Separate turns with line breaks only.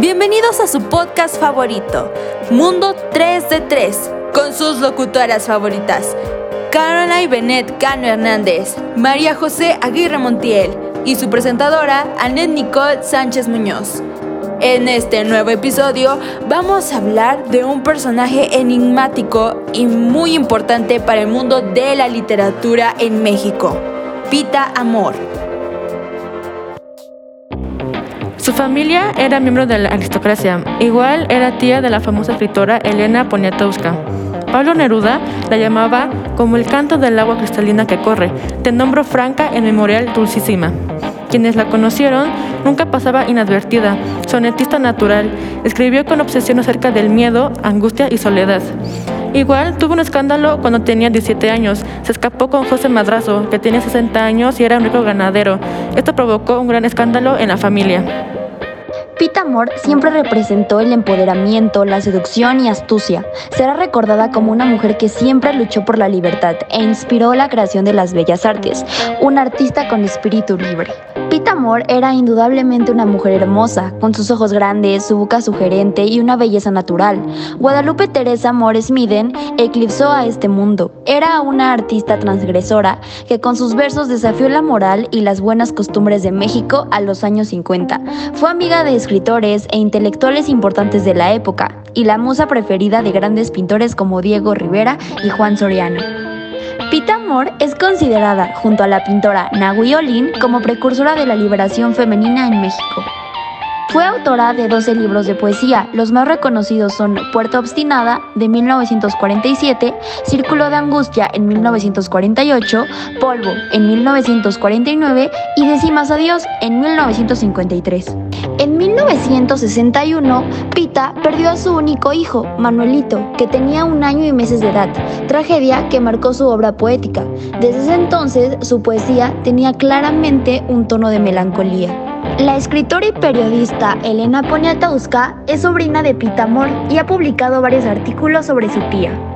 Bienvenidos a su podcast favorito, Mundo 3 de 3, con sus locutoras favoritas, Caroline Benet Cano Hernández, María José Aguirre Montiel y su presentadora, Annette Nicole Sánchez Muñoz. En este nuevo episodio vamos a hablar de un personaje enigmático y muy importante para el mundo de la literatura en México, Pita Amor.
Su familia era miembro de la aristocracia, igual era tía de la famosa escritora Elena Poniatowska. Pablo Neruda la llamaba como el canto del agua cristalina que corre, de nombro franca en memorial dulcísima. Quienes la conocieron nunca pasaba inadvertida, sonetista natural, escribió con obsesión acerca del miedo, angustia y soledad. Igual tuvo un escándalo cuando tenía 17 años. Se escapó con José Madrazo, que tenía 60 años y era un rico ganadero. Esto provocó un gran escándalo en la familia.
Pita Amor siempre representó el empoderamiento, la seducción y astucia. Será recordada como una mujer que siempre luchó por la libertad e inspiró la creación de las bellas artes, un artista con espíritu libre. Pita Amor era indudablemente una mujer hermosa, con sus ojos grandes, su boca sugerente y una belleza natural. Guadalupe Teresa Amor Smiden eclipsó a este mundo. Era una artista transgresora que con sus versos desafió la moral y las buenas costumbres de México a los años 50. Fue amiga de escritores e intelectuales importantes de la época y la musa preferida de grandes pintores como Diego Rivera y Juan Soriano. Pita Amor es considerada, junto a la pintora Nahui Olin, como precursora de la liberación femenina en México. Fue autora de 12 libros de poesía. Los más reconocidos son Puerta Obstinada de 1947, Círculo de Angustia en 1948, Polvo en 1949 y Decimas Adiós en 1953. En 1961, Pita perdió a su único hijo, Manuelito, que tenía un año y meses de edad, tragedia que marcó su obra poética. Desde ese entonces, su poesía tenía claramente un tono de melancolía. La escritora y periodista Elena Poniatowska es sobrina de Pita Amor y ha publicado varios artículos sobre su tía.